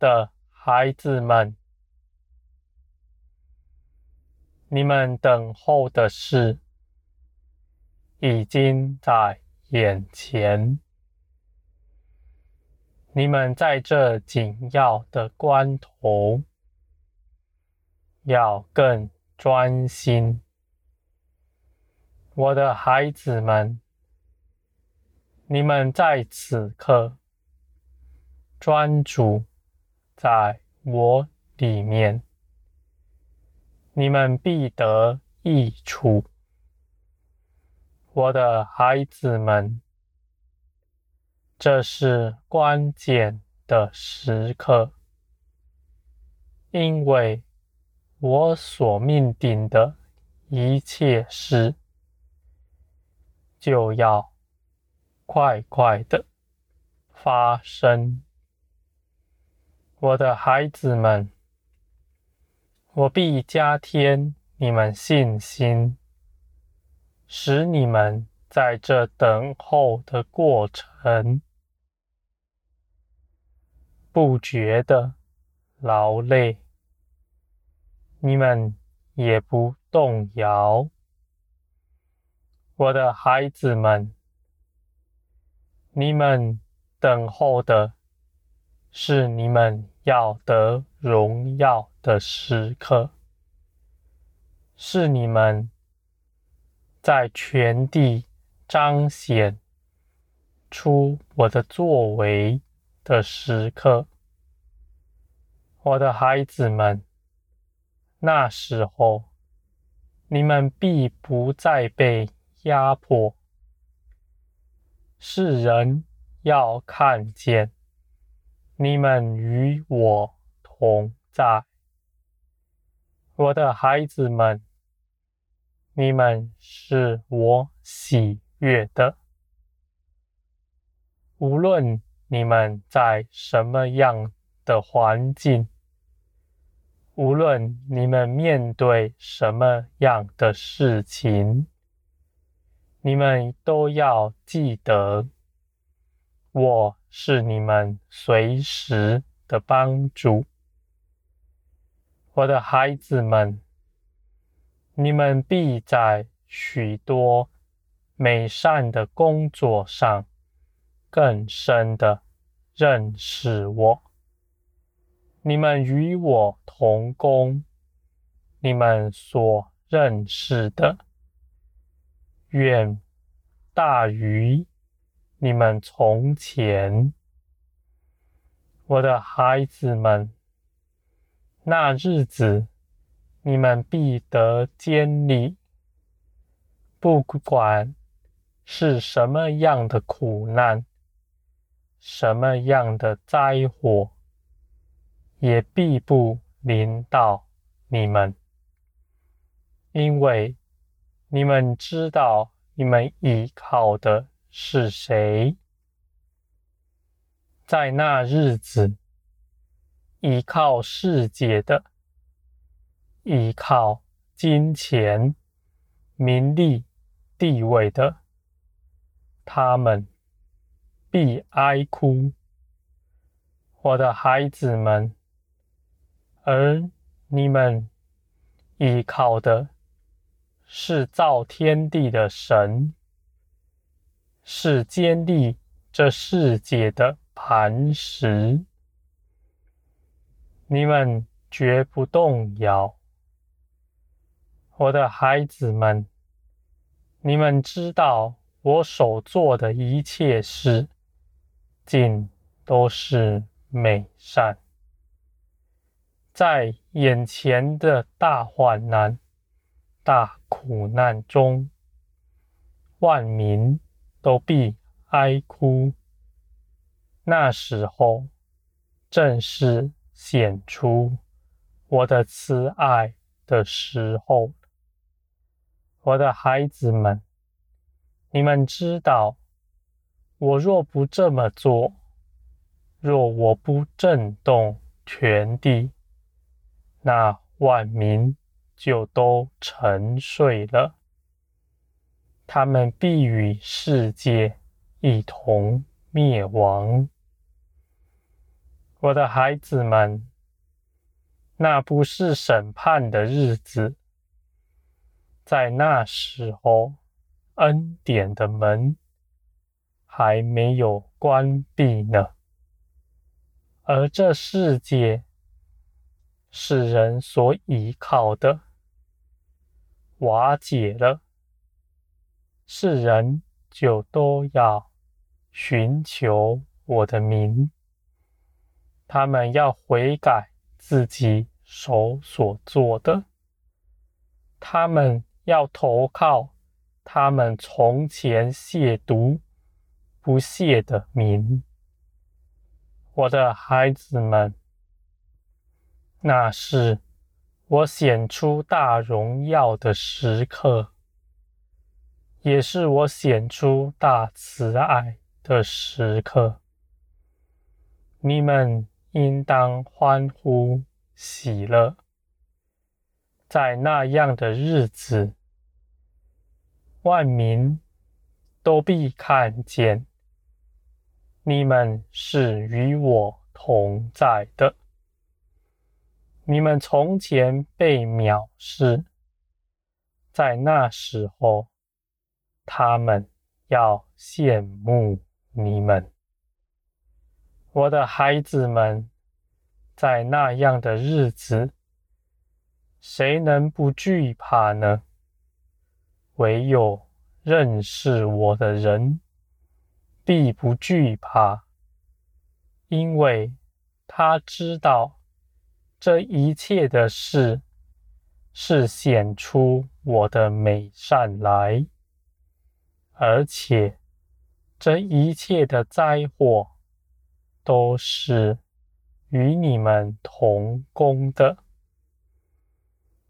的孩子们，你们等候的事已经在眼前。你们在这紧要的关头，要更专心。我的孩子们，你们在此刻专注。在我里面，你们必得益处，我的孩子们。这是关键的时刻，因为我所命定的一切事，就要快快的发生。我的孩子们，我必加添你们信心，使你们在这等候的过程不觉得劳累，你们也不动摇。我的孩子们，你们等候的是你们要得荣耀的时刻，是你们在全地彰显出我的作为的时刻，我的孩子们，那时候你们必不再被压迫，世人要看见。你们与我同在，我的孩子们，你们是我喜悦的。无论你们在什么样的环境，无论你们面对什么样的事情，你们都要记得，我。是你们随时的帮助，我的孩子们，你们必在许多美善的工作上更深的认识我。你们与我同工，你们所认识的远大于。你们从前，我的孩子们，那日子，你们必得坚立。不管是什么样的苦难，什么样的灾祸，也必不临到你们，因为你们知道，你们依靠的。是谁在那日子依靠世界的、依靠金钱、名利、地位的，他们必哀哭，我的孩子们，而你们依靠的是造天地的神。是坚立这世界的磐石，你们绝不动摇。我的孩子们，你们知道我所做的一切事，尽都是美善。在眼前的大患难、大苦难中，万民。都必哀哭，那时候正是显出我的慈爱的时候。我的孩子们，你们知道，我若不这么做，若我不震动全地，那万民就都沉睡了。他们必与世界一同灭亡。我的孩子们，那不是审判的日子，在那时候，恩典的门还没有关闭呢，而这世界是人所依靠的，瓦解了，世人就都要寻求我的名。他们要悔改自己手所做的，他们要投靠他们从前亵渎不谢的名。我的孩子们，那是我显出大荣耀的时刻，也是我显出大慈爱的时刻。你们。应当欢呼喜乐，在那样的日子，万民都必看见你们是与我同在的。你们从前被藐视，在那时候，他们要羡慕你们。我的孩子们，在那样的日子，谁能不惧怕呢？唯有认识我的人，必不惧怕，因为他知道这一切的事是显出我的美善来，而且这一切的灾祸。都是与你们同工的。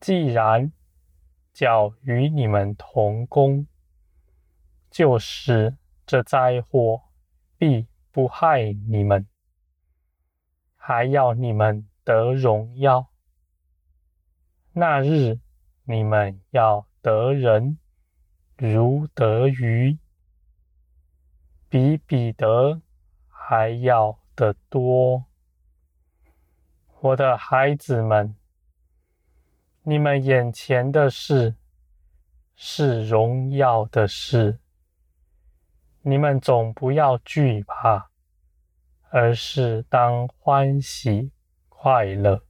既然叫与你们同工，就是这灾祸必不害你们，还要你们得荣耀。那日你们要得人如得鱼，比彼得。还要得多，我的孩子们，你们眼前的事是荣耀的事，你们总不要惧怕，而是当欢喜快乐。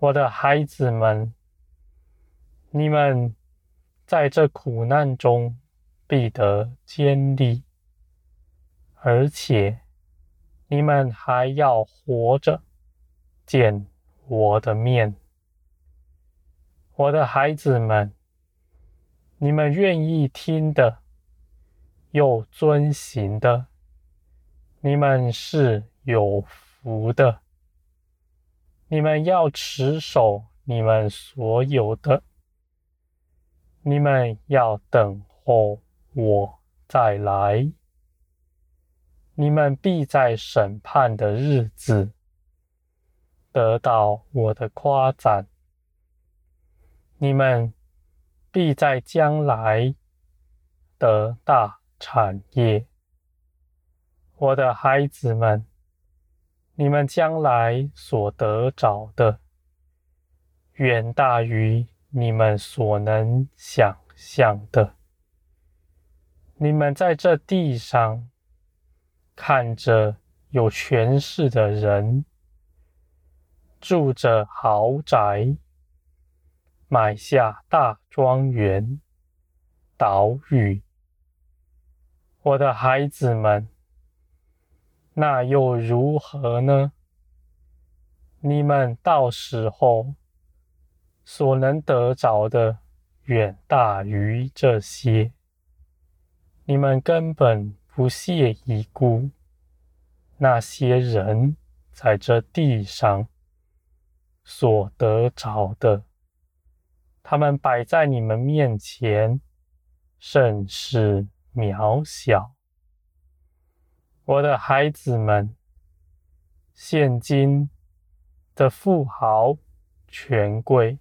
我的孩子们，你们在这苦难中必得坚立。而且，你们还要活着见我的面，我的孩子们，你们愿意听的，又遵行的，你们是有福的。你们要持守你们所有的，你们要等候我再来。你们必在审判的日子得到我的夸赞，你们必在将来得大产业。我的孩子们，你们将来所得着的，远大于你们所能想象的。你们在这地上。看着有权势的人住着豪宅，买下大庄园、岛屿，我的孩子们，那又如何呢？你们到时候所能得着的，远大于这些，你们根本。不屑一顾那些人在这地上所得着的，他们摆在你们面前，甚是渺小。我的孩子们，现今的富豪、权贵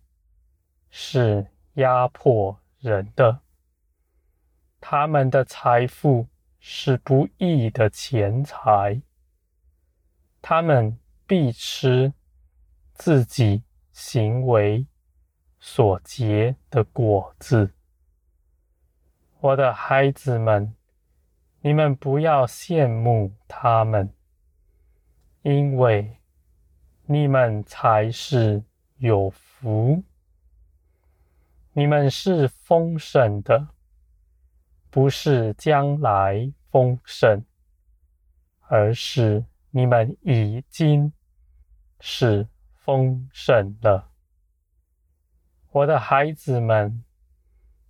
是压迫人的，他们的财富。是不义的钱财，他们必吃自己行为所结的果子。我的孩子们，你们不要羡慕他们，因为你们才是有福。你们是丰盛的，不是将来丰盛，而是你们已经是丰盛了。我的孩子们，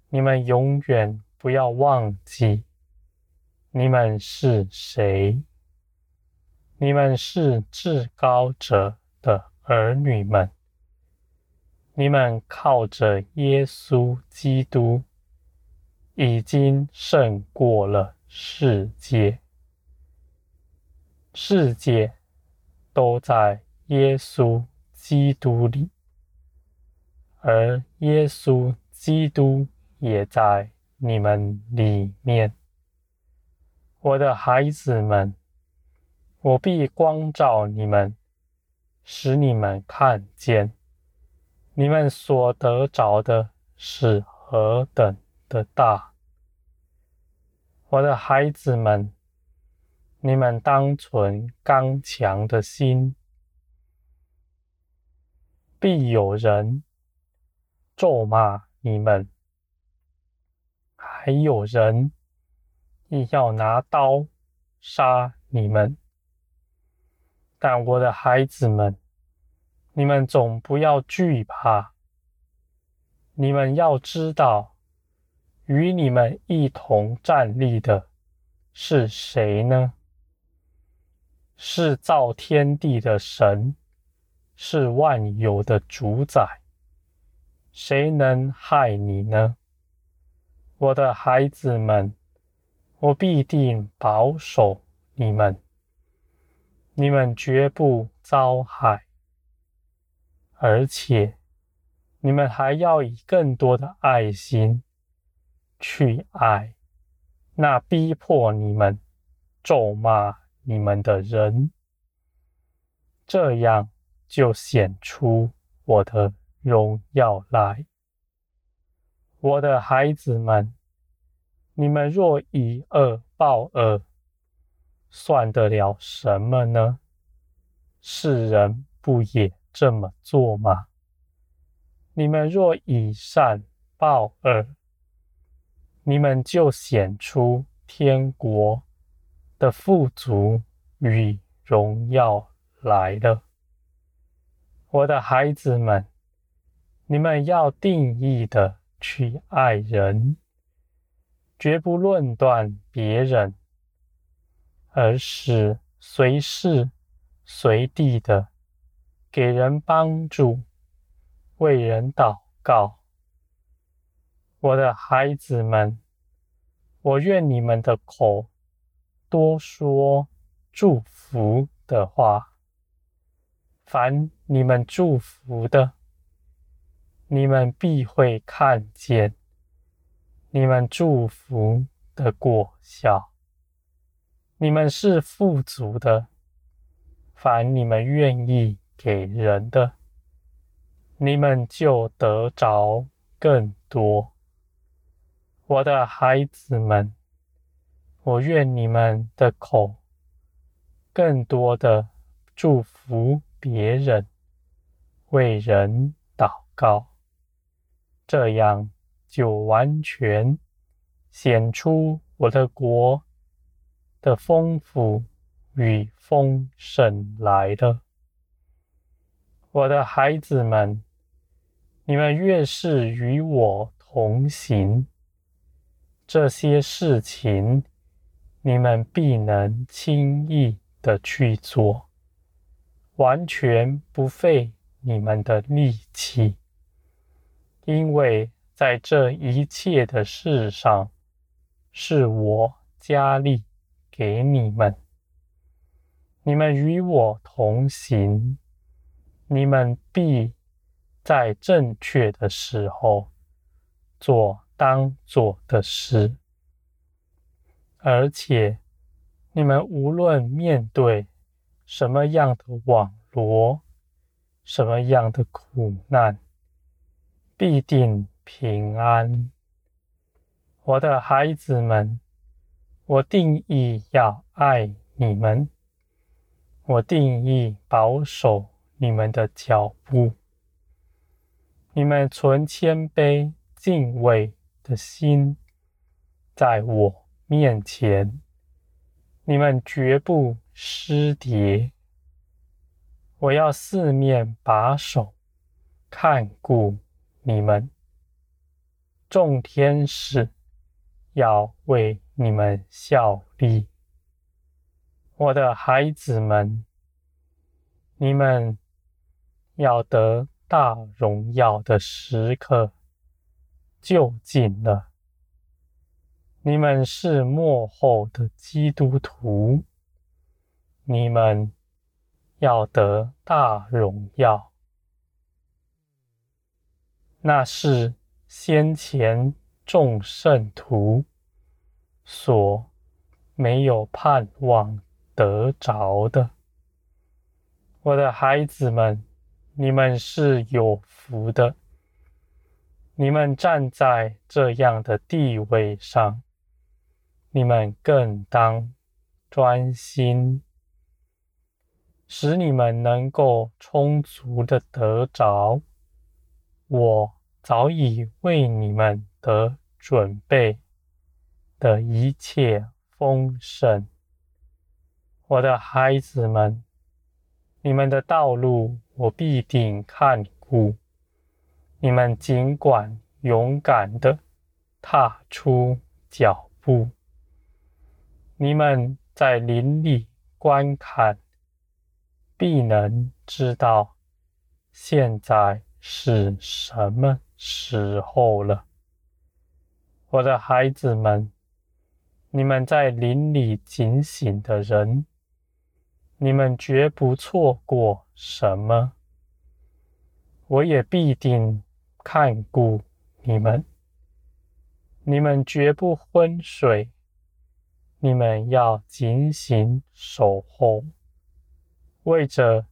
你们永远不要忘记，你们是谁？你们是至高者的儿女们。你们靠着耶稣基督，已经胜过了世界。世界都在耶稣基督里，而耶稣基督也在你们里面。我的孩子们，我必光照你们，使你们看见。你们所得着的是何等的大！我的孩子们，你们当存刚强的心。必有人咒骂你们，还有人亦要拿刀杀你们。但我的孩子们，你们总不要惧怕。你们要知道，与你们一同站立的是谁呢？是造天地的神，是万有的主宰。谁能害你呢？我的孩子们，我必定保守你们，你们绝不遭害。而且，你们还要以更多的爱心去爱那逼迫你们、咒骂你们的人，这样就显出我的荣耀来。我的孩子们，你们若以恶报恶，算得了什么呢？世人不也这么做吗？你们若以善报恶，你们就显出天国的富足与荣耀来了。我的孩子们，你们要定义的去爱人，绝不论断别人，而是随时随地的。给人帮助，为人祷告。我的孩子们，我愿你们的口多说祝福的话。凡你们祝福的，你们必会看见你们祝福的果效。你们是富足的，凡你们愿意。给人的，你们就得着更多。我的孩子们，我愿你们的口更多的祝福别人，为人祷告，这样就完全显出我的国的丰富与丰盛来了。我的孩子们，你们越是与我同行，这些事情你们必能轻易的去做，完全不费你们的力气，因为在这一切的事上，是我加力给你们，你们与我同行。你们必在正确的时候做当做的事，而且你们无论面对什么样的网罗，什么样的苦难，必定平安。我的孩子们，我定义要爱你们，我定义保守你们的脚步。你们存谦卑敬畏的心，在我面前，你们绝不失跌。我要四面把守，看顾你们。众天使要为你们效力。我的孩子们，你们要得大荣耀的时刻就近了。你们是幕后的基督徒，你们要得大荣耀。那是先前众圣徒所没有盼望得着的。我的孩子们。你们是有福的，你们站在这样的地位上，你们更当专心，使你们能够充足的得着我早已为你们得准备的一切丰盛。我的孩子们，你们的道路，我必定看顾，你们尽管勇敢地踏出脚步。你们在林里观看，必能知道现在是什么时候了。我的孩子们，你们在林里警醒的人，你们绝不错过什么，我也必定看顾你们。你们绝不昏睡，你们要警醒守候，为着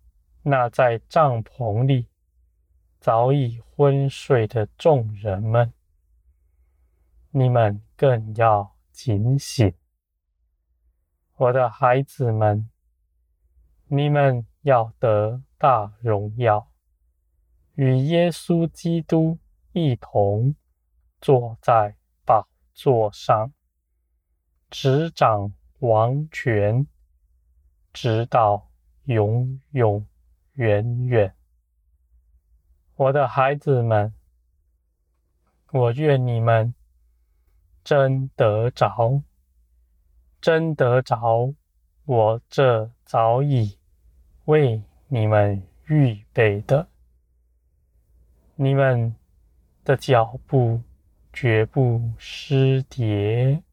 那在帐篷里早已昏睡的众人们，你们更要警醒，我的孩子们。你们要得大荣耀，与耶稣基督一同坐在宝座上，执掌王权，直到永永远远。我的孩子们，我愿你们真得着，真得着我这早已。为你们预备的，你们的脚步绝不失跌。